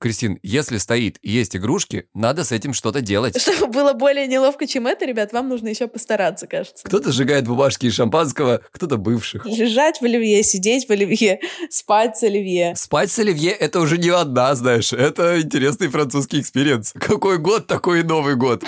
Кристин, если стоит и есть игрушки, надо с этим что-то делать. Чтобы было более неловко, чем это, ребят, вам нужно еще постараться, кажется. Кто-то сжигает бумажки из шампанского, кто-то бывших. Лежать в оливье, сидеть в оливье, спать с оливье. Спать с Оливье – это уже не одна, знаешь. Это интересный французский experience. Какой год, такой и Новый год.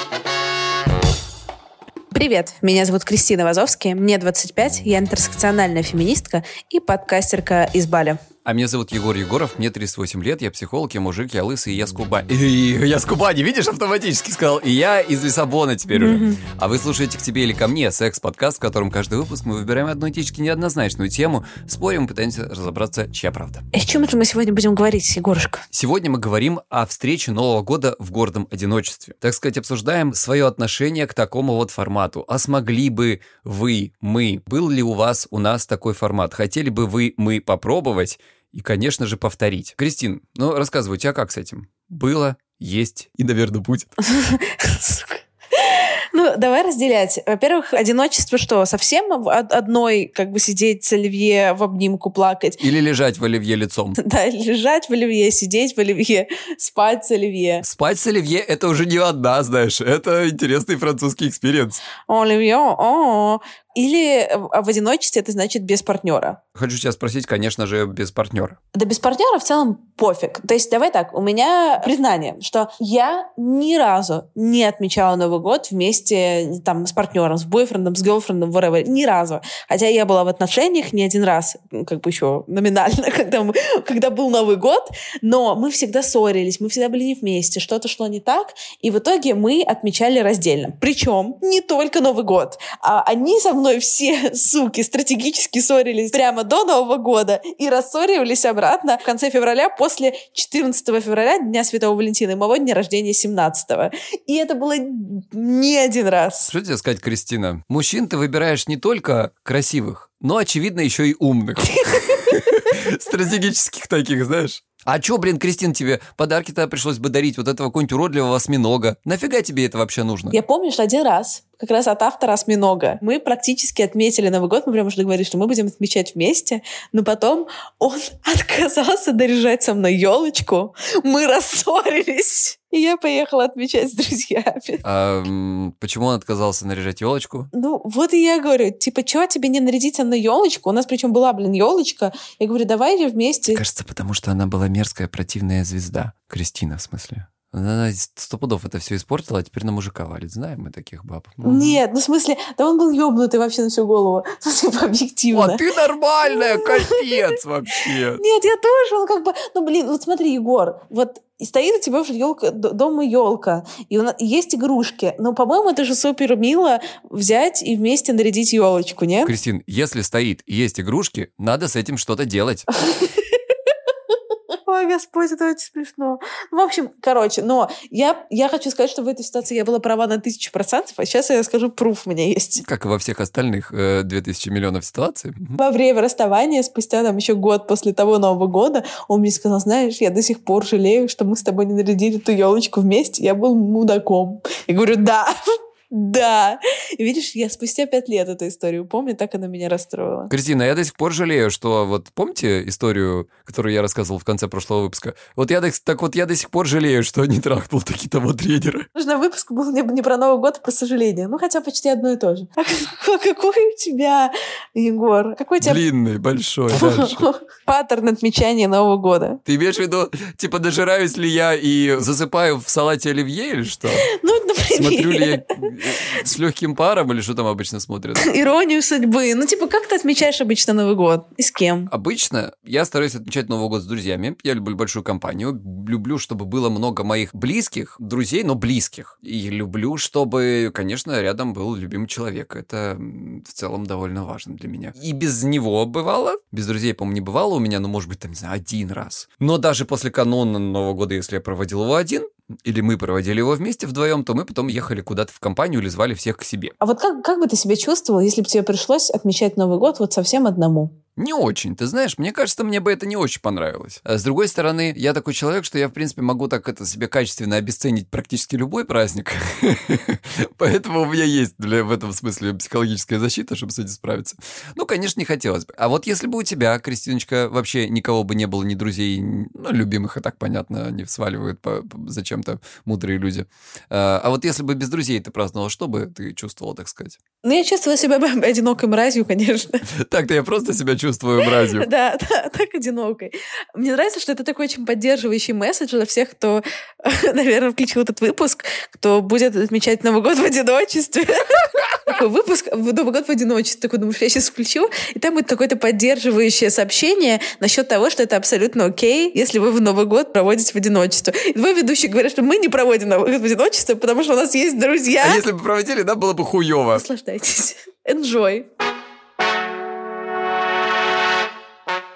Привет, меня зовут Кристина Вазовский, мне 25, я интерсекциональная феминистка и подкастерка из Бали. А меня зовут Егор Егоров, мне 38 лет, я психолог, я мужик, я лысый, я с Кубани. И я с Кубани, видишь, автоматически сказал. И я из Лиссабона теперь уже. А вы слушаете «К тебе или ко мне» секс-подкаст, в котором каждый выпуск мы выбираем одну этически неоднозначную тему, спорим и пытаемся разобраться, чья правда. И о чем же мы сегодня будем говорить, Егорушка? Сегодня мы говорим о встрече Нового года в гордом одиночестве. Так сказать, обсуждаем свое отношение к такому вот формату. А смогли бы вы, мы, был ли у вас, у нас такой формат? Хотели бы вы, мы попробовать? И, конечно же, повторить. Кристин, ну рассказывай, у тебя как с этим? Было, есть и, наверное, будет. Ну, давай разделять. Во-первых, одиночество что? Совсем одной как бы сидеть с оливье в обнимку плакать? Или лежать в оливье лицом. Да, лежать в оливье, сидеть в оливье, спать с оливье. Спать с оливье – это уже не одна, знаешь. Это интересный французский experience. Оливье, о Или в в одиночестве это значит без партнера. Хочу тебя спросить, конечно же, без партнера. Да без партнера в целом пофиг. То есть давай так, у меня признание, что я ни разу не отмечала Новый год вместе там с партнером, с бойфрендом, с гелфрендом, whatever. Ни разу. Хотя я была в отношениях не один раз, как бы еще номинально, когда, мы, когда был Новый год, но мы всегда ссорились, мы всегда были не вместе, что-то шло не так, и в итоге мы отмечали раздельно. Причем не только Новый год, а они со мной все, суки, стратегически ссорились прямо до Нового года и рассоривались обратно в конце февраля после 14 февраля, Дня Святого Валентина, и моего дня рождения 17 И это было не один раз. Что тебе сказать, Кристина? Мужчин ты выбираешь не только красивых, но, очевидно, еще и умных. Стратегических таких, знаешь. А чё, блин, Кристин, тебе подарки-то пришлось бы дарить вот этого какого-нибудь уродливого осьминога? Нафига тебе это вообще нужно? Я помню, что один раз, как раз от автора «Осьминога», мы практически отметили Новый год, мы прям уже договорились, что мы будем отмечать вместе, но потом он отказался наряжать со мной елочку, мы рассорились, и я поехала отмечать с друзьями. А, почему он отказался наряжать елочку? Ну, вот и я говорю, типа, чего тебе не нарядить со мной елочку? У нас причем была, блин, елочка. Я говорю, давай же вместе. Кажется, потому что она была мерзкая, противная звезда. Кристина, в смысле. Она сто пудов это все испортила, а теперь на мужика валит. Знаем мы таких баб. Мгм. Нет, ну в смысле, да он был ёбнутый вообще на всю голову. Ну, типа, объективно. О, ты нормальная, капец вообще. Нет, я тоже, он как бы, ну блин, вот смотри, Егор, вот и стоит у тебя уже елка, дома елка, и у нас есть игрушки, но, по-моему, это же супер мило взять и вместе нарядить елочку, нет? Кристин, если стоит и есть игрушки, надо с этим что-то делать. Ой, Господь, это очень смешно. Ну, В общем, короче, но я, я хочу сказать, что в этой ситуации я была права на тысячу процентов, а сейчас я скажу, пруф у меня есть. Как и во всех остальных э, 2000 миллионов ситуаций. Во время расставания, спустя там еще год после того Нового года, он мне сказал, знаешь, я до сих пор жалею, что мы с тобой не нарядили ту елочку вместе, я был мудаком. Я говорю, да, да. И видишь, я спустя пять лет эту историю помню, так она меня расстроила. Кристина, я до сих пор жалею, что вот помните историю, которую я рассказывал в конце прошлого выпуска? Вот я до- так вот я до сих пор жалею, что не трахнул такие того тренера. Нужно выпуск был не, не про Новый год, а про сожаление. Ну, хотя почти одно и то же. А какой, у тебя, Егор? Какой у тебя Длинный, большой, паттерн отмечания Нового года? Ты имеешь в виду, типа, дожираюсь ли я и засыпаю в салате оливье или что? Ну, например. Смотрю ли я с легким паром или что там обычно смотрят? Иронию судьбы. Ну, типа, как ты отмечаешь обычно Новый год? И с кем? Обычно я стараюсь отмечать Новый год с друзьями. Я люблю большую компанию. Люблю, чтобы было много моих близких друзей, но близких. И люблю, чтобы, конечно, рядом был любимый человек. Это в целом довольно важно для меня. И без него бывало. Без друзей, по-моему, не бывало у меня, ну, может быть, там, не знаю, один раз. Но даже после канона Нового года, если я проводил его один, или мы проводили его вместе вдвоем, то мы потом ехали куда-то в компанию или звали всех к себе. А вот как, как бы ты себя чувствовал, если бы тебе пришлось отмечать Новый год вот совсем одному? Не очень, ты знаешь, мне кажется, мне бы это не очень понравилось. А с другой стороны, я такой человек, что я, в принципе, могу так это себе качественно обесценить практически любой праздник. Поэтому у меня есть для, в этом смысле психологическая защита, чтобы с этим справиться. Ну, конечно, не хотелось бы. А вот если бы у тебя, Кристиночка, вообще никого бы не было, ни друзей, ну, любимых, и так понятно, они сваливают по, по, зачем-то мудрые люди. А, а вот если бы без друзей ты праздновал, что бы ты чувствовал, так сказать? Ну, я чувствовала себя одинокой мразью, конечно. Так-то я просто себя чувствую мразью. Да, да, так одинокой. Мне нравится, что это такой очень поддерживающий месседж для всех, кто, наверное, включил этот выпуск, кто будет отмечать Новый год в одиночестве. Такой выпуск в Новый год в одиночестве. Такой, думаешь, я сейчас включу, и там будет какое-то поддерживающее сообщение насчет того, что это абсолютно окей, если вы в Новый год проводите в одиночестве. И твой ведущий говорит, что мы не проводим Новый год в одиночестве, потому что у нас есть друзья. А если бы проводили, да, было бы хуево. Наслаждайтесь. Enjoy.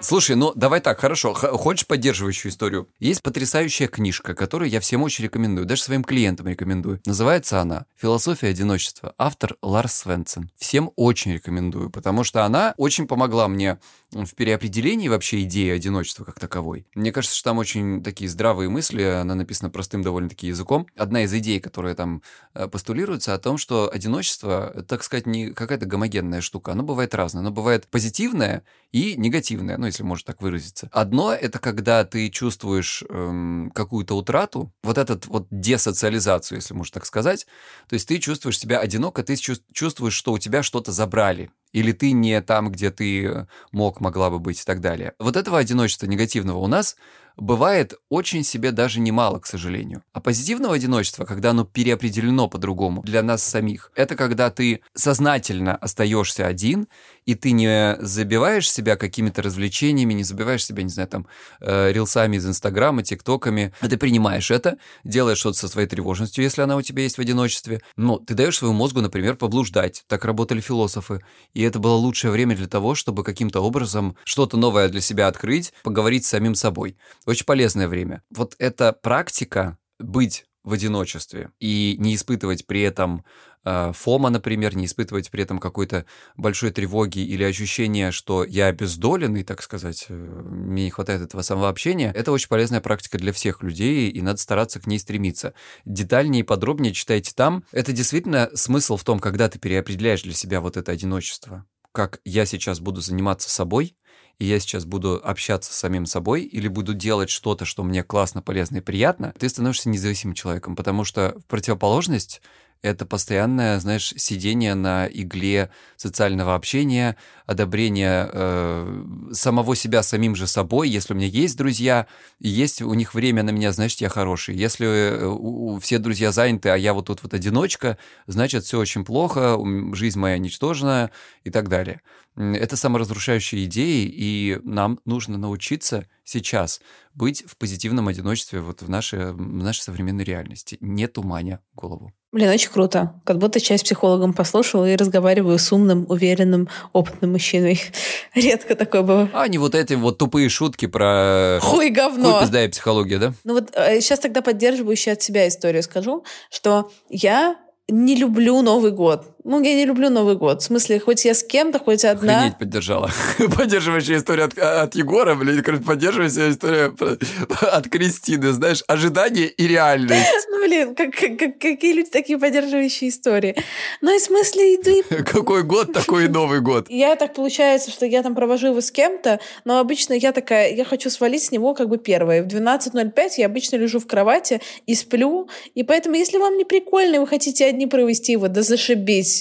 Слушай, ну давай так, хорошо. Х- хочешь поддерживающую историю? Есть потрясающая книжка, которую я всем очень рекомендую, даже своим клиентам рекомендую. Называется она «Философия одиночества». Автор Ларс Свенсен. Всем очень рекомендую, потому что она очень помогла мне в переопределении вообще идеи одиночества как таковой. Мне кажется, что там очень такие здравые мысли, она написана простым довольно-таки языком. Одна из идей, которая там э, постулируется, о том, что одиночество, так сказать, не какая-то гомогенная штука, оно бывает разное. Оно бывает позитивное и негативное, ну, если можно так выразиться. Одно — это когда ты чувствуешь эм, какую-то утрату, вот этот вот десоциализацию, если можно так сказать. То есть ты чувствуешь себя одиноко, ты чувствуешь, что у тебя что-то забрали, или ты не там, где ты мог, могла бы быть и так далее. Вот этого одиночества негативного у нас бывает очень себе даже немало, к сожалению. А позитивного одиночества, когда оно переопределено по-другому для нас самих, это когда ты сознательно остаешься один, и ты не забиваешь себя какими-то развлечениями, не забиваешь себя, не знаю, там, э, рилсами из Инстаграма, ТикТоками, а ты принимаешь это, делаешь что-то со своей тревожностью, если она у тебя есть в одиночестве, но ты даешь своему мозгу, например, поблуждать. Так работали философы. И это было лучшее время для того, чтобы каким-то образом что-то новое для себя открыть, поговорить с самим собой. Очень полезное время. Вот эта практика быть в одиночестве и не испытывать при этом э, фома, например, не испытывать при этом какой-то большой тревоги или ощущения, что я обездоленный, так сказать, э, мне не хватает этого самого общения, это очень полезная практика для всех людей, и надо стараться к ней стремиться. Детальнее и подробнее читайте там. Это действительно смысл в том, когда ты переопределяешь для себя вот это одиночество. Как я сейчас буду заниматься собой, и я сейчас буду общаться с самим собой или буду делать что-то, что мне классно, полезно и приятно, ты становишься независимым человеком, потому что в противоположность это постоянное, знаешь, сидение на игле социального общения, одобрение э, самого себя самим же собой. Если у меня есть друзья, есть у них время на меня, значит, я хороший. Если э, у, у, все друзья заняты, а я вот тут вот одиночка, значит, все очень плохо, жизнь моя ничтожная и так далее. Это саморазрушающие идеи, и нам нужно научиться сейчас быть в позитивном одиночестве вот в нашей, в нашей современной реальности, не туманя голову. Блин, очень круто. Как будто часть психологом послушала и разговариваю с умным, уверенным, опытным мужчиной. Редко такое было. А не вот эти вот тупые шутки про... Хуй говно. Хуй пизда и психология, да? Ну вот сейчас э, тогда поддерживающую от себя историю скажу, что я не люблю Новый год. Ну, я не люблю Новый год. В смысле, хоть я с кем-то, хоть одна... Охренеть поддержала. Поддерживающая история от, от Егора, блин, поддерживающая история от Кристины, знаешь, ожидание и реальность. Ну, блин, как, как, какие люди такие поддерживающие истории? Ну, и в смысле, иду... Какой год, такой и Новый год. Я так получается, что я там провожу его с кем-то, но обычно я такая, я хочу свалить с него как бы первой. В 12.05 я обычно лежу в кровати и сплю, и поэтому, если вам не прикольно, вы хотите одни провести его, да зашибись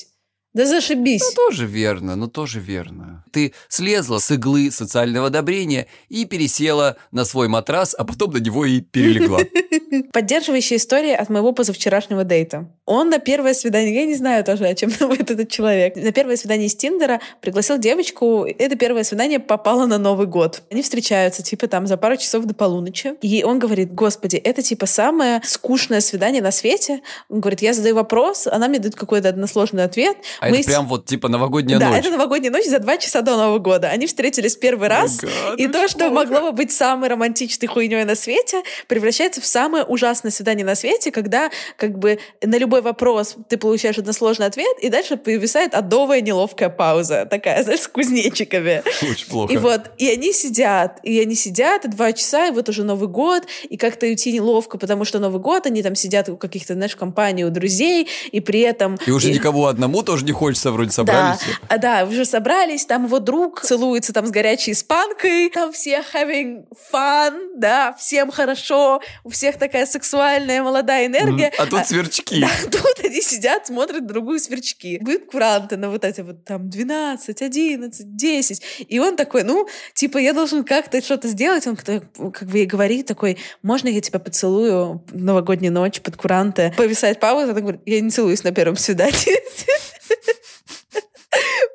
Да зашибись. Ну, тоже верно, ну тоже верно. Ты слезла с иглы социального одобрения и пересела на свой матрас, а потом на него и перелегла. Поддерживающая история от моего позавчерашнего дейта. Он на первое свидание, я не знаю тоже, о чем думает этот человек, на первое свидание из Тиндера пригласил девочку, это первое свидание попало на Новый год. Они встречаются, типа, там, за пару часов до полуночи. И он говорит, господи, это, типа, самое скучное свидание на свете. Он говорит, я задаю вопрос, она мне дает какой-то односложный ответ. А Мы это с... прям вот, типа, новогодняя да, ночь? Да, это новогодняя ночь за два часа до Нового года. Они встретились первый раз, God, и то, что могло бы быть самой романтичной хуйней на свете, превращается в самое ужасное свидание на свете, когда, как бы, на любой вопрос ты получаешь односложный ответ, и дальше повисает адовая неловкая пауза, такая, знаешь, с кузнечиками. Очень плохо. И вот, и они сидят, и они сидят, и два часа, и вот уже Новый год, и как-то уйти неловко, потому что Новый год, они там сидят у каких-то, знаешь, компаний, у друзей, и при этом... И уже и... никого одному тоже не хочется, вроде собрались. Да, да, уже собрались, там его друг целуется там с горячей испанкой, там все having fun, да, всем хорошо, у всех такая сексуальная молодая энергия. А тут сверчки. Да, тут они сидят, смотрят другую сверчки. Будет куранты на вот эти вот там 12, 11, 10. И он такой, ну, типа, я должен как-то что-то сделать. Он как бы ей говорит такой, можно я тебя поцелую новогоднюю ночь под куранты? Повисает пауза, она говорит, я не целуюсь на первом свидании.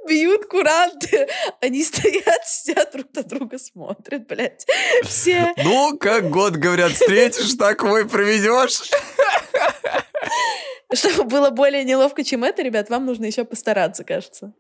Бьют куранты. Они стоят, сидят друг на друга, смотрят, блядь. Все. Ну, как год, говорят, встретишь, так мой проведешь. Чтобы было более неловко, чем это, ребят, вам нужно еще постараться, кажется.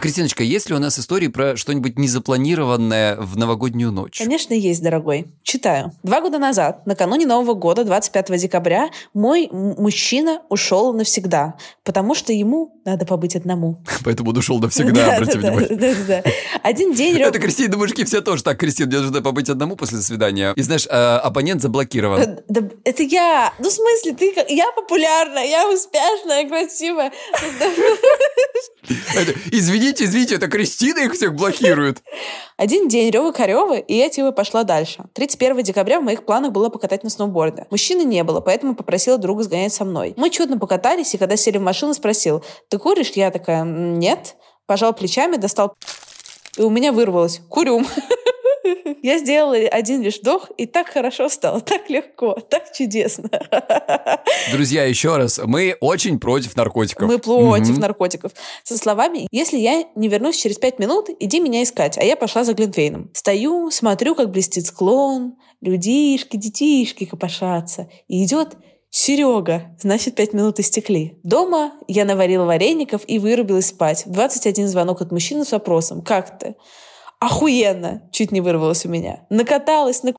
Кристиночка, есть ли у нас истории про что-нибудь незапланированное в новогоднюю ночь? Конечно, есть, дорогой. Читаю. Два года назад, накануне Нового года, 25 декабря, мой мужчина ушел навсегда, потому что ему надо побыть одному. Поэтому он ушел навсегда, обрати внимание. Один день... Это, Кристина, мужики все тоже так, Кристина, мне нужно побыть одному после свидания. И знаешь, а, оппонент заблокирован. Э, это я. Ну, в смысле, ты... Я популярная, я успешная, красивая. Извините, извините, это Кристина их всех блокирует. Один день Рёва Корёва, и я типа пошла дальше. 31 декабря в моих планах было покатать на сноуборде. Мужчины не было, поэтому попросила друга сгонять со мной. Мы чудно покатались, и когда сели в машину, спросил, ты куришь? Я такая, нет. Пожал плечами, достал и у меня вырвалось «Курю». Я сделала один лишь вдох, и так хорошо стало, так легко, так чудесно. Друзья, еще раз, мы очень против наркотиков. Мы против угу. наркотиков. Со словами, если я не вернусь через пять минут, иди меня искать. А я пошла за Глинтвейном. Стою, смотрю, как блестит склон, людишки, детишки копошатся. И идет Серега, значит, пять минут истекли. Дома я наварила вареников и вырубилась спать. 21 звонок от мужчины с вопросом «Как ты?» Охуенно! Чуть не вырвалось у меня. Накаталась, на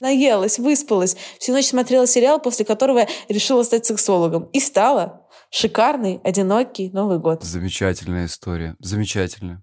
наелась, выспалась. Всю ночь смотрела сериал, после которого я решила стать сексологом. И стала. Шикарный, одинокий Новый год. Замечательная история. Замечательная.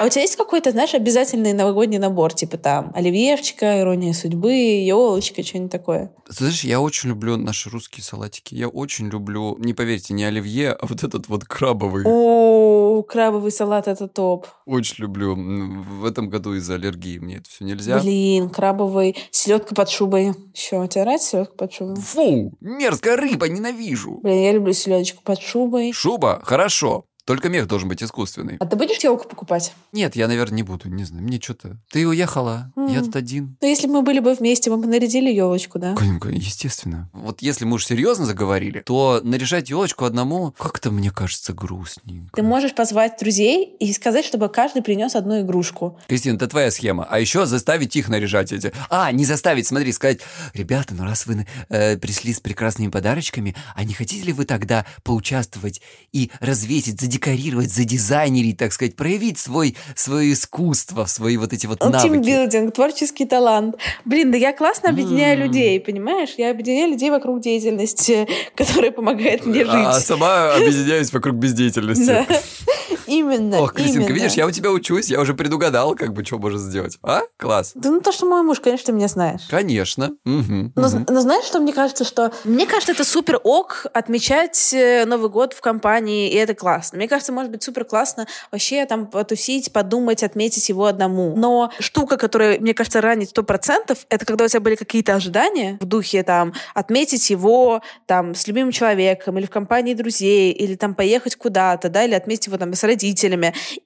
А у тебя есть какой-то, знаешь, обязательный новогодний набор, типа там оливьешечка, ирония судьбы, елочка, что-нибудь такое? Знаешь, я очень люблю наши русские салатики. Я очень люблю, не поверьте, не оливье, а вот этот вот крабовый. О, крабовый салат это топ. Очень люблю. В этом году из-за аллергии мне это все нельзя. Блин, крабовый, селедка под шубой. Еще, тебе нравится селедка под шубой? Фу, мерзкая рыба, ненавижу. Блин, я люблю селедочку под шубой. Шуба, хорошо. Только мех должен быть искусственный. А ты будешь телку покупать? Нет, я, наверное, не буду. Не знаю, мне что-то... Ты уехала, mm. я тут один. Ну, если бы мы были бы вместе, мы бы нарядили елочку, да? Естественно. Вот если мы уж серьезно заговорили, то наряжать елочку одному как-то, мне кажется, грустненько. Ты можешь позвать друзей и сказать, чтобы каждый принес одну игрушку. Кристина, это твоя схема. А еще заставить их наряжать эти. А, не заставить, смотри, сказать, ребята, ну раз вы э, пришли с прекрасными подарочками, а не хотите ли вы тогда поучаствовать и развесить, задекорировать задекорировать, задизайнерить, так сказать, проявить свой, свое искусство, свои вот эти вот навыки. Тимбилдинг, творческий талант. Блин, да я классно объединяю mm. людей, понимаешь? Я объединяю людей вокруг деятельности, которая помогает мне жить. А сама объединяюсь вокруг бездеятельности. Именно, Ох, Кристинка, именно. видишь, я у тебя учусь, я уже предугадал, как бы, что можно сделать. А? Класс. Да ну то, что мой муж, конечно, ты меня знаешь. Конечно. Мгм, Но, мгм. но знаешь, что мне кажется, что... Мне кажется, это супер ок отмечать э, Новый год в компании, и это классно. Мне кажется, может быть супер классно вообще там потусить, подумать, отметить его одному. Но штука, которая, мне кажется, ранит сто процентов, это когда у тебя были какие-то ожидания в духе там отметить его там с любимым человеком или в компании друзей, или там поехать куда-то, да, или отметить его там с родителями,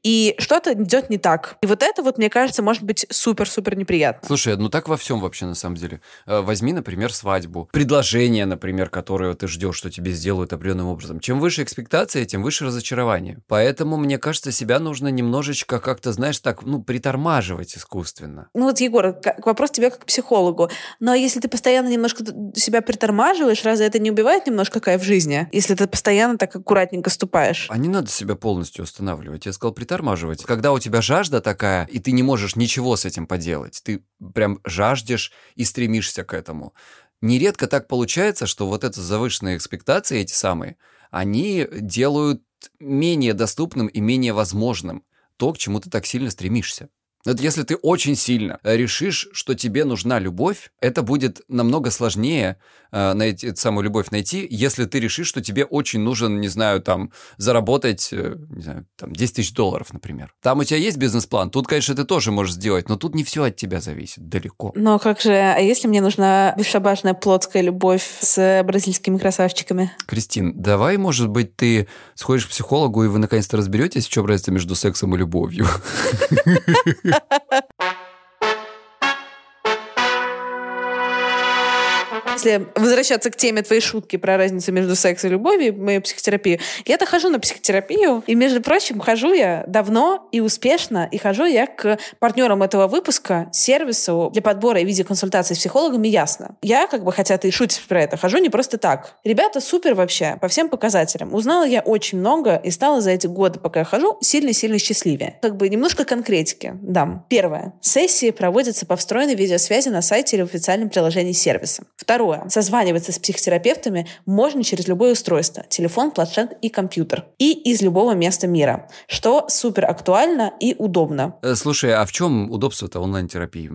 и что-то идет не так. И вот это вот, мне кажется, может быть супер-супер неприятно. Слушай, ну так во всем вообще на самом деле. Э, Возьми, например, свадьбу. Предложение, например, которое ты ждешь, что тебе сделают определенным образом. Чем выше экспектация, тем выше разочарование. Поэтому, мне кажется, себя нужно немножечко как-то, знаешь, так, ну, притормаживать искусственно. Ну вот, Егор, вопрос тебе как к психологу. Но если ты постоянно немножко себя притормаживаешь, разве это не убивает немножко кайф в жизни? Если ты постоянно так аккуратненько ступаешь. А не надо себя полностью останавливать. Я сказал притормаживать. Когда у тебя жажда такая, и ты не можешь ничего с этим поделать, ты прям жаждешь и стремишься к этому. Нередко так получается, что вот это завышенные экспектации, эти самые, они делают менее доступным и менее возможным то, к чему ты так сильно стремишься. Вот если ты очень сильно решишь, что тебе нужна любовь, это будет намного сложнее найти, эту самую любовь найти, если ты решишь, что тебе очень нужен, не знаю, там, заработать, э, не знаю, там, 10 тысяч долларов, например. Там у тебя есть бизнес-план, тут, конечно, ты тоже можешь сделать, но тут не все от тебя зависит, далеко. Но как же, а если мне нужна бесшабашная плотская любовь с бразильскими красавчиками? Кристин, давай, может быть, ты сходишь к психологу, и вы наконец-то разберетесь, в чем разница между сексом и любовью. Если возвращаться к теме твоей шутки про разницу между сексом и любовью, мою психотерапию, я-то хожу на психотерапию, и, между прочим, хожу я давно и успешно, и хожу я к партнерам этого выпуска, сервису для подбора и видеоконсультаций с психологами «Ясно». Я, как бы, хотя ты и шутишь про это, хожу не просто так. Ребята супер вообще, по всем показателям. Узнала я очень много и стала за эти годы, пока я хожу, сильно-сильно счастливее. Как бы немножко конкретики дам. Первое. Сессии проводятся по встроенной видеосвязи на сайте или в официальном приложении сервиса. Второе. Созваниваться с психотерапевтами можно через любое устройство. Телефон, планшет и компьютер. И из любого места мира. Что супер актуально и удобно. Э, Слушай, а в чем удобство-то онлайн-терапии?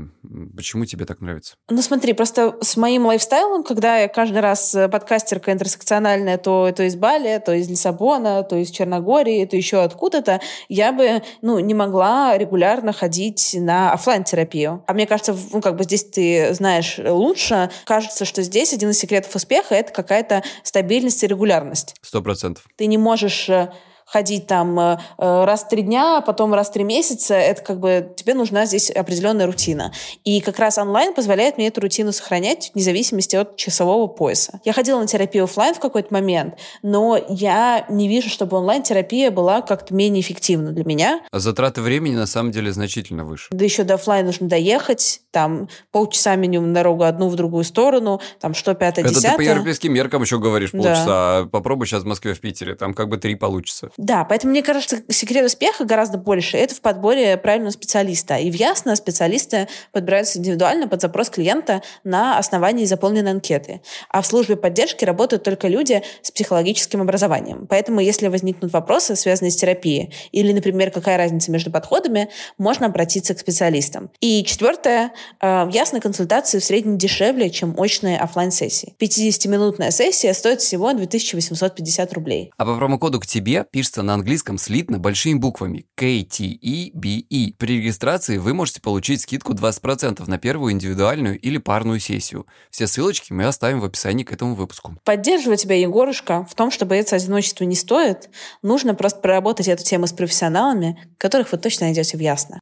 Почему тебе так нравится? Ну смотри, просто с моим лайфстайлом, когда я каждый раз э, подкастерка интерсекциональная, то, то из Бали, то из Лиссабона, то из Черногории, то еще откуда-то, я бы ну, не могла регулярно ходить на оффлайн терапию А мне кажется, ну, как бы здесь ты знаешь лучше. Кажется, что здесь один из секретов успеха — это какая-то стабильность и регулярность. Сто процентов. Ты не можешь э, ходить там э, э, раз в три дня, а потом раз в три месяца. Это как бы тебе нужна здесь определенная рутина. И как раз онлайн позволяет мне эту рутину сохранять вне зависимости от часового пояса. Я ходила на терапию оффлайн в какой-то момент, но я не вижу, чтобы онлайн-терапия была как-то менее эффективна для меня. А затраты времени на самом деле значительно выше. Да еще до оффлайн нужно доехать, там полчаса минимум на дорогу одну в другую сторону, там что, пятое, Это ты по десятое. европейским меркам еще говоришь Да. полчаса. а Попробуй сейчас в Москве, в Питере. Там как бы три получится. Да, поэтому мне кажется, секрет успеха гораздо больше. Это в подборе правильного специалиста. И в Ясно специалисты подбираются индивидуально под запрос клиента на основании заполненной анкеты. А в службе поддержки работают только люди с психологическим образованием. Поэтому, если возникнут вопросы, связанные с терапией, или, например, какая разница между подходами, можно обратиться к специалистам. И четвертое, э, в Ясно консультации в среднем дешевле, чем очные оффлайн сессии 50-минутная сессия стоит всего 2850 рублей. А по промокоду к тебе пишется на английском слитно большими буквами KTEBE. При регистрации вы можете получить скидку 20% на первую индивидуальную или парную сессию. Все ссылочки мы оставим в описании к этому выпуску. Поддерживаю тебя, Егорушка, в том, что бояться одиночества не стоит. Нужно просто проработать эту тему с профессионалами, которых вы точно найдете в Ясно.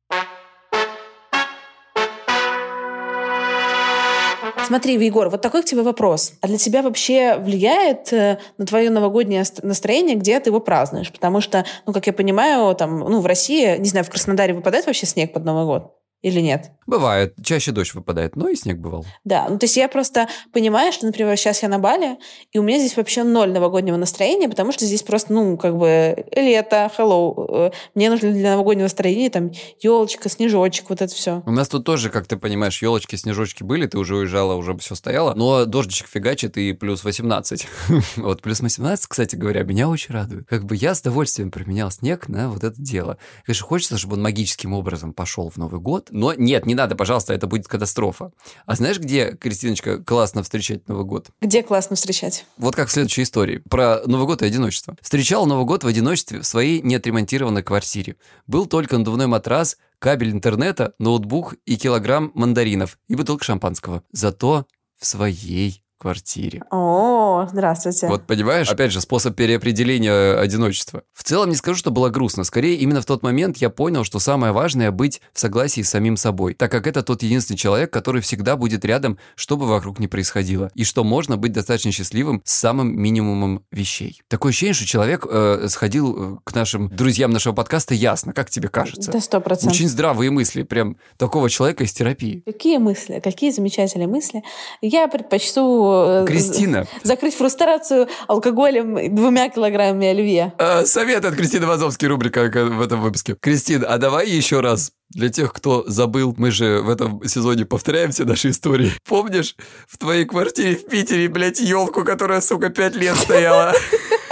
Смотри, Егор, вот такой к тебе вопрос. А для тебя вообще влияет э, на твое новогоднее настроение, где ты его празднуешь? Потому что, ну, как я понимаю, там, ну, в России, не знаю, в Краснодаре выпадает вообще снег под Новый год? Или нет? Бывает. Чаще дождь выпадает, но и снег бывал. Да, ну то есть я просто понимаю, что, например, сейчас я на Бали, и у меня здесь вообще ноль новогоднего настроения, потому что здесь просто, ну, как бы лето, hello. э, Мне нужно для новогоднего настроения там елочка, снежочек, вот это все. У нас тут тоже, как ты понимаешь, елочки, снежочки были, ты уже уезжала, уже все стояло, но дождичек фигачит и плюс 18. Вот плюс 18, кстати говоря, меня очень радует. Как бы я с удовольствием променял снег на вот это дело. Конечно, хочется, чтобы он магическим образом пошел в Новый год, но нет, не надо, пожалуйста, это будет катастрофа. А знаешь, где, Кристиночка, классно встречать Новый год? Где классно встречать? Вот как в следующей истории. Про Новый год и одиночество. Встречал Новый год в одиночестве в своей неотремонтированной квартире. Был только надувной матрас, кабель интернета, ноутбук и килограмм мандаринов и бутылка шампанского. Зато в своей квартире. О, здравствуйте. Вот понимаешь, опять же, способ переопределения одиночества. В целом не скажу, что было грустно. Скорее, именно в тот момент я понял, что самое важное быть в согласии с самим собой, так как это тот единственный человек, который всегда будет рядом, что бы вокруг ни происходило, и что можно быть достаточно счастливым с самым минимумом вещей. Такое ощущение, что человек э, сходил э, к нашим друзьям нашего подкаста ясно, как тебе кажется? Да, сто процентов. Очень здравые мысли, прям такого человека из терапии. Какие мысли, какие замечательные мысли. Я предпочту э, Кристина. закрыть фрустрацию алкоголем двумя килограммами оливье. Э, Совет от Кристины Вазовски, рубрика к- в этом выпуске. Кристин, а давай еще раз для тех, кто забыл, мы же в этом сезоне повторяем все наши истории. Помнишь, в твоей квартире в Питере, блядь, елку, которая, сука, пять лет стояла?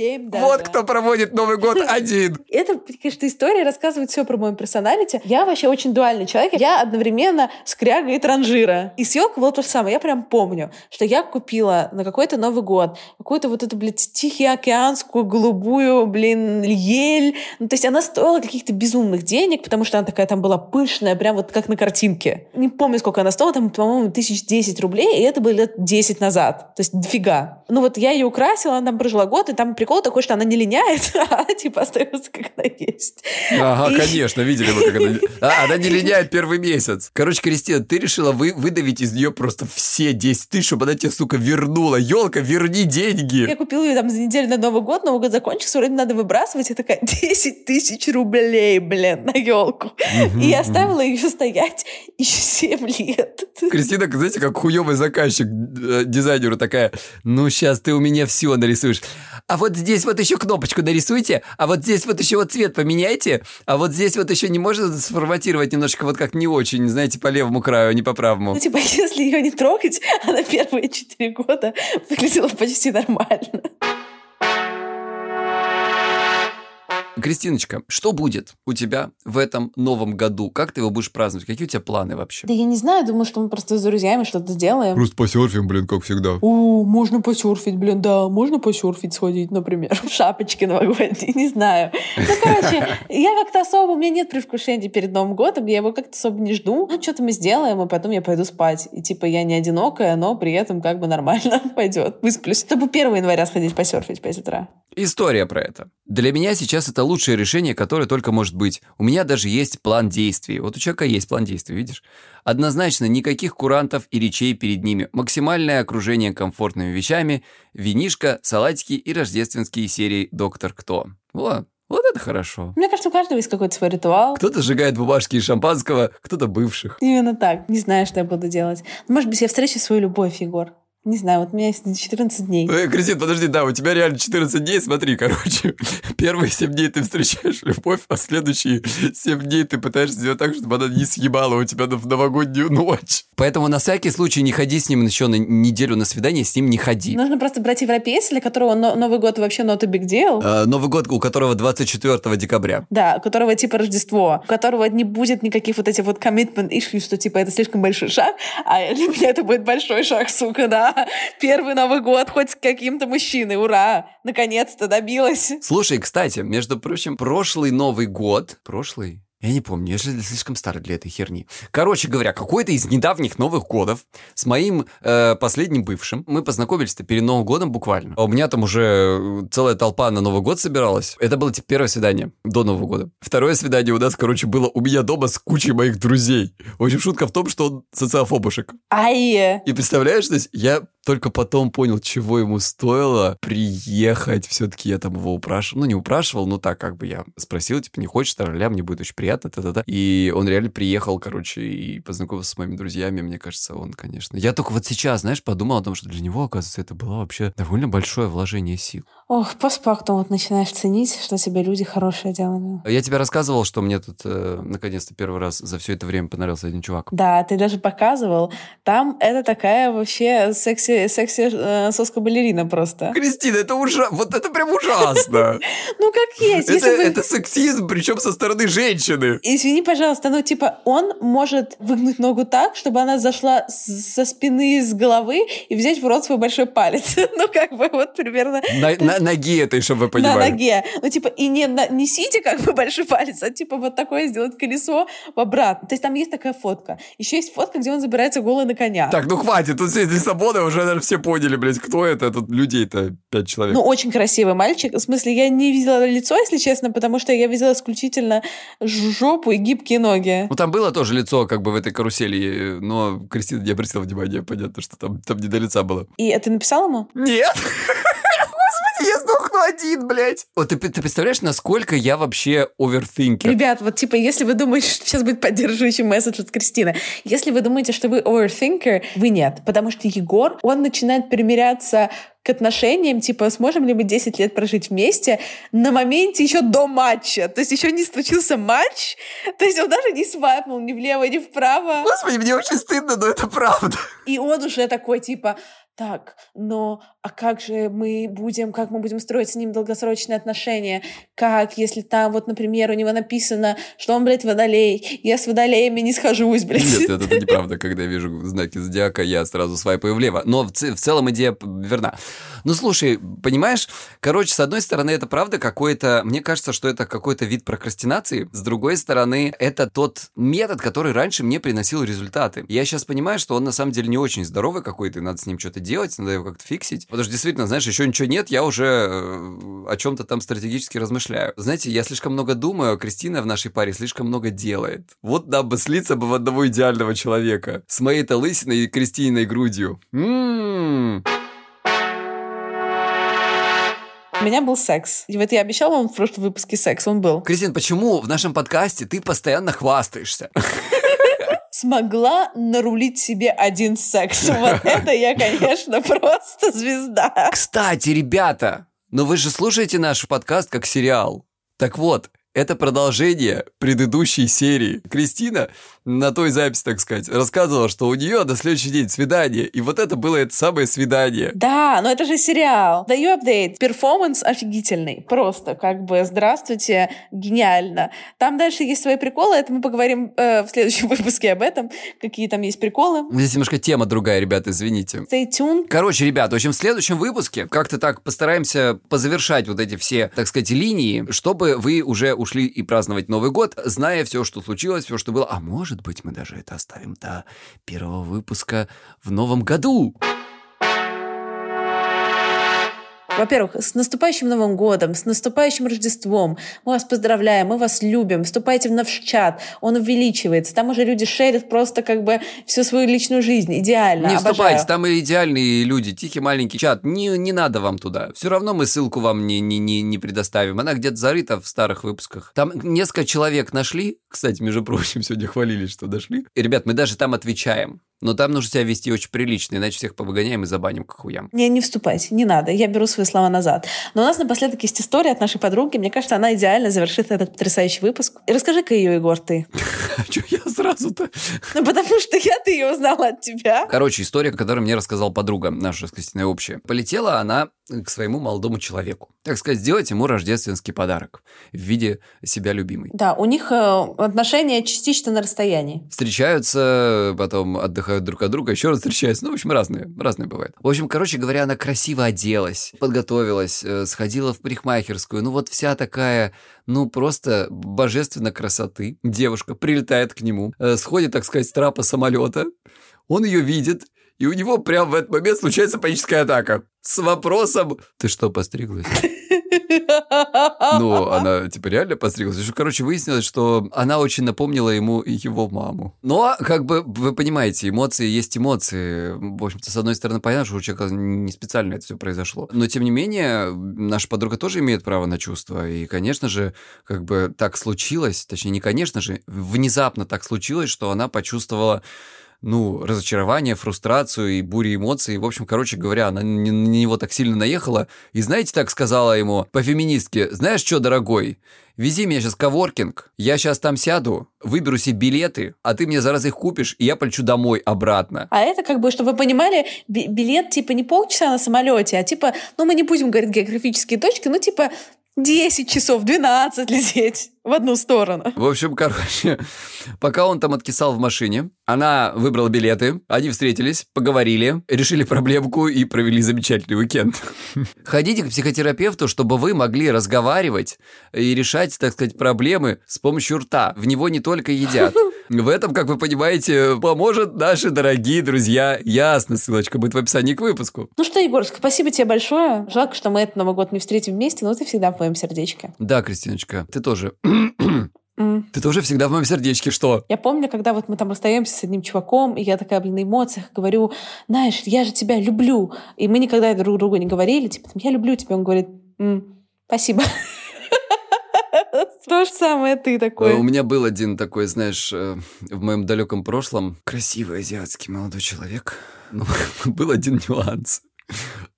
Семь даже. Вот кто проводит Новый год один. Это, конечно, история рассказывает все про мою персоналити. Я вообще очень дуальный человек. Я одновременно скряга и транжира. И с елкой было то же самое. Я прям помню, что я купила на какой-то Новый год какую-то вот эту, блядь, тихоокеанскую голубую, блин, ель. Ну, то есть она стоила каких-то безумных денег, потому что она такая там была пышная, прям вот как на картинке. Не помню, сколько она стоила, там, по-моему, тысяч десять рублей, и это было лет 10 назад. То есть дофига. Ну вот я ее украсила, она там прожила год, и там прикол такой, что она не линяет, а она типа остается, как она есть. Ага, И- конечно, видели мы, как она... А, она не линяет первый месяц. Короче, Кристина, ты решила вы, выдавить из нее просто все 10 тысяч, чтобы она тебе, сука, вернула. Елка, верни Я деньги. купила ее там за неделю на Новый год, Новый год закончился, вроде надо выбрасывать. Я такая, 10 тысяч рублей, блин, на елку. И я оставила ее стоять еще 7 лет. Кристина, знаете, как хуёвый заказчик э, дизайнеру такая, ну, сейчас ты у меня все нарисуешь. А вот здесь вот еще кнопочку нарисуйте, а вот здесь вот еще вот цвет поменяйте, а вот здесь вот еще не можно сформатировать немножко вот как не очень, знаете, по левому краю, а не по правому. Ну, типа, если ее не трогать, она первые 4 года выглядела почти нормально. Кристиночка, что будет у тебя в этом новом году? Как ты его будешь праздновать? Какие у тебя планы вообще? Да я не знаю, думаю, что мы просто с друзьями что-то сделаем. Просто посерфим, блин, как всегда. О, можно посерфить, блин, да, можно посерфить сходить, например, в шапочке новогодней, не знаю. Ну, короче, я как-то особо, у меня нет предвкушения перед Новым годом, я его как-то особо не жду. Ну, что-то мы сделаем, и потом я пойду спать. И типа я не одинокая, но при этом как бы нормально пойдет, высплюсь. Чтобы 1 января сходить посерфить в 5 утра. История про это. Для меня сейчас это лучшее решение, которое только может быть. У меня даже есть план действий. Вот у человека есть план действий, видишь? Однозначно, никаких курантов и речей перед ними. Максимальное окружение комфортными вещами, винишко, салатики и рождественские серии «Доктор Кто». Вот, вот это хорошо. Мне кажется, у каждого есть какой-то свой ритуал. Кто-то сжигает бумажки из шампанского, кто-то бывших. Именно так. Не знаю, что я буду делать. Может быть, я встречу свою любовь, Егор. Не знаю, вот у меня есть 14 дней. Э, Кристин, подожди, да, у тебя реально 14 дней, смотри, короче, первые 7 дней ты встречаешь любовь, а следующие 7 дней ты пытаешься сделать так, чтобы она не съебала у тебя в новогоднюю ночь. Поэтому на всякий случай не ходи с ним еще на неделю на свидание, с ним не ходи. Нужно просто брать европейца, для которого но- Новый год вообще not a big deal. Э, Новый год, у которого 24 декабря. Да, у которого типа Рождество, у которого не будет никаких вот этих вот commitment issues, что типа это слишком большой шаг, а для меня это будет большой шаг, сука, да. Первый Новый год хоть с каким-то мужчиной, ура, наконец-то добилась. Слушай, кстати, между прочим, прошлый Новый год... Прошлый? Я не помню, я же слишком старый для этой херни. Короче говоря, какой-то из недавних Новых годов с моим э, последним бывшим мы познакомились-то перед Новым годом буквально. А у меня там уже э, целая толпа на Новый год собиралась. Это было типа первое свидание до Нового года. Второе свидание у нас, короче, было у меня дома с кучей моих друзей. В общем, шутка в том, что он социофобушек. Ай, И представляешь, то есть я только потом понял, чего ему стоило приехать. Все-таки я там его упрашивал. Ну, не упрашивал, но так как бы я спросил, типа, не хочешь, ля мне будет очень приятно, та-та-та. И он реально приехал, короче, и познакомился с моими друзьями. Мне кажется, он, конечно... Я только вот сейчас, знаешь, подумал о том, что для него, оказывается, это было вообще довольно большое вложение сил. Ох, постфактум вот начинаешь ценить, что тебе люди хорошие делали. Я тебе рассказывал, что мне тут э, наконец-то первый раз за все это время понравился один чувак. Да, ты даже показывал. Там это такая вообще секси, секси э, соска-балерина просто. Кристина, это ужасно. Вот это прям ужасно. Ну, как есть. Это, сексизм, причем со стороны женщины. Извини, пожалуйста, ну, типа, он может выгнуть ногу так, чтобы она зашла со спины, с головы и взять в рот свой большой палец. ну, как бы вот примерно ноги этой, чтобы вы понимали. На ноге. Ну, типа, и не на, несите как бы большой палец, а типа вот такое сделать колесо в обратно. То есть там есть такая фотка. Еще есть фотка, где он забирается голый на коня. Так, ну хватит, тут здесь Лиссабона уже, наверное, все поняли, блядь, кто это, тут людей-то пять человек. Ну, очень красивый мальчик. В смысле, я не видела лицо, если честно, потому что я видела исключительно жопу и гибкие ноги. Ну, там было тоже лицо, как бы в этой карусели, но Кристина не обратила внимания, понятно, что там, там не до лица было. И ты написал ему? Нет. я сдохну один, блядь. Вот ты, ты представляешь, насколько я вообще овертинкер? Ребят, вот типа, если вы думаете, что сейчас будет поддерживающий месседж от Кристины, если вы думаете, что вы овертинкер, вы нет. Потому что Егор, он начинает примиряться к отношениям, типа, сможем ли мы 10 лет прожить вместе на моменте еще до матча. То есть еще не случился матч, то есть он даже не свайпнул ни влево, ни вправо. Господи, мне очень стыдно, но это правда. И он уже такой, типа, так, но а как же мы будем, как мы будем строить с ним долгосрочные отношения? Как, если там, вот, например, у него написано, что он, блядь, водолей, я с водолеями не схожусь, блядь. Нет, это, это неправда, когда я вижу знаки зодиака, я сразу свайпаю влево. Но в, в целом идея верна. Ну, слушай, понимаешь, короче, с одной стороны, это правда какой-то, мне кажется, что это какой-то вид прокрастинации, с другой стороны, это тот метод, который раньше мне приносил результаты. Я сейчас понимаю, что он на самом деле не очень здоровый какой-то, и надо с ним что-то делать, надо его как-то фиксить. Потому что действительно, знаешь, еще ничего нет, я уже э, о чем-то там стратегически размышляю. Знаете, я слишком много думаю, а Кристина в нашей паре слишком много делает. Вот нам бы слиться бы в одного идеального человека. С моей-то лысиной и Кристининой грудью. М-м-м. У меня был секс. И вот я обещала вам в прошлом выпуске секс, он был. Кристин, почему в нашем подкасте ты постоянно хвастаешься? Смогла нарулить себе один секс. Вот это я, конечно, просто звезда. Кстати, ребята, но вы же слушаете наш подкаст как сериал. Так вот, это продолжение предыдущей серии. Кристина на той записи, так сказать, рассказывала, что у нее на следующий день свидание. И вот это было это самое свидание. Да, но это же сериал. Даю апдейт. Перформанс офигительный. Просто как бы здравствуйте, гениально. Там дальше есть свои приколы. Это мы поговорим э, в следующем выпуске об этом. Какие там есть приколы. Здесь немножко тема другая, ребята, извините. Stay tuned. Короче, ребят, в общем, в следующем выпуске как-то так постараемся позавершать вот эти все, так сказать, линии, чтобы вы уже ушли и праздновать Новый год, зная все, что случилось, все, что было. А может быть, мы даже это оставим до первого выпуска в новом году. Во-первых, с наступающим Новым годом, с наступающим Рождеством. Мы вас поздравляем, мы вас любим. Вступайте в наш чат, он увеличивается. Там уже люди шерят просто как бы всю свою личную жизнь. Идеально. Не Обожаю. вступайте, там и идеальные люди, тихий маленький чат. Не, не надо вам туда. Все равно мы ссылку вам не, не, не, не предоставим. Она где-то зарыта в старых выпусках. Там несколько человек нашли. Кстати, между прочим, сегодня хвалились, что дошли. И, ребят, мы даже там отвечаем. Но там нужно себя вести очень прилично, иначе всех повыгоняем и забаним к хуям. Не, не вступайте, не надо, я беру свои слова назад. Но у нас напоследок есть история от нашей подруги. Мне кажется, она идеально завершит этот потрясающий выпуск. И расскажи-ка ее, Егор, ты. А что я сразу-то? Ну, потому что я-то ее узнала от тебя. Короче, история, которую мне рассказала подруга, наша с Кристиной общая. Полетела она к своему молодому человеку. Так сказать, сделать ему рождественский подарок в виде себя любимой. Да, у них э, отношения частично на расстоянии. Встречаются, потом отдыхают друг от друга, еще раз встречаются. Ну, в общем, разные, разные бывает. В общем, короче говоря, она красиво оделась, подготовилась, э, сходила в парикмахерскую. Ну, вот вся такая, ну, просто божественно красоты. Девушка прилетает к нему, э, сходит, так сказать, с трапа самолета. Он ее видит, и у него прямо в этот момент случается паническая атака. С вопросом «Ты что, постриглась?» Ну, она, типа, реально постриглась. Короче, выяснилось, что она очень напомнила ему его маму. Но, как бы, вы понимаете, эмоции есть эмоции. В общем-то, с одной стороны, понятно, что у человека не специально это все произошло. Но, тем не менее, наша подруга тоже имеет право на чувства. И, конечно же, как бы так случилось, точнее, не конечно же, внезапно так случилось, что она почувствовала ну, разочарование, фрустрацию и бури эмоций. В общем, короче говоря, она на него так сильно наехала. И знаете, так сказала ему по-феминистски, знаешь что, дорогой, вези меня сейчас коворкинг, я сейчас там сяду, выберу себе билеты, а ты мне зараз их купишь, и я полечу домой обратно. А это как бы, чтобы вы понимали, билет типа не полчаса на самолете, а типа, ну мы не будем говорить географические точки, ну типа 10 часов, 12 лететь в одну сторону. В общем, короче, пока он там откисал в машине, она выбрала билеты, они встретились, поговорили, решили проблемку и провели замечательный уикенд. Ходите к психотерапевту, чтобы вы могли разговаривать и решать, так сказать, проблемы с помощью рта. В него не только едят. В этом, как вы понимаете, поможет наши дорогие друзья. Ясно, ссылочка будет в описании к выпуску. Ну что, Егор, спасибо тебе большое. Жалко, что мы этот Новый год не встретим вместе, но ты всегда в моем сердечке. Да, Кристиночка, ты тоже. Ты тоже всегда в моем сердечке, что? Я помню, когда вот мы там расстаемся с одним чуваком, и я такая, блин, на эмоциях говорю, знаешь, я же тебя люблю. И мы никогда друг другу не говорили, типа, я люблю тебя. Он говорит, спасибо. То же самое ты такой. У меня был один такой, знаешь, э, в моем далеком прошлом красивый азиатский молодой человек. Но был один нюанс.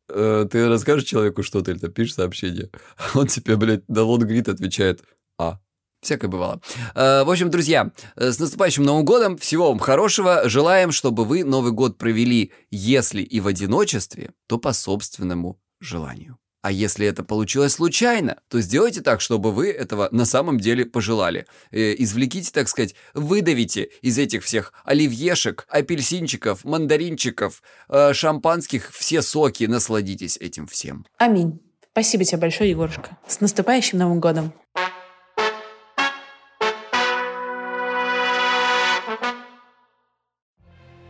Э, ты расскажешь человеку что-то или пишешь сообщение, а он тебе, блядь, на лонгрид отвечает «А». Всякое бывало. Э, в общем, друзья, с наступающим Новым годом. Всего вам хорошего. Желаем, чтобы вы Новый год провели, если и в одиночестве, то по собственному желанию. А если это получилось случайно, то сделайте так, чтобы вы этого на самом деле пожелали. Э, извлеките, так сказать, выдавите из этих всех оливьешек, апельсинчиков, мандаринчиков, э, шампанских все соки, насладитесь этим всем. Аминь. Спасибо тебе большое, Егорушка. С наступающим Новым годом!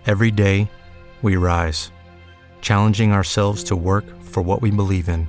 Every day, we rise, challenging ourselves to work for what we believe in.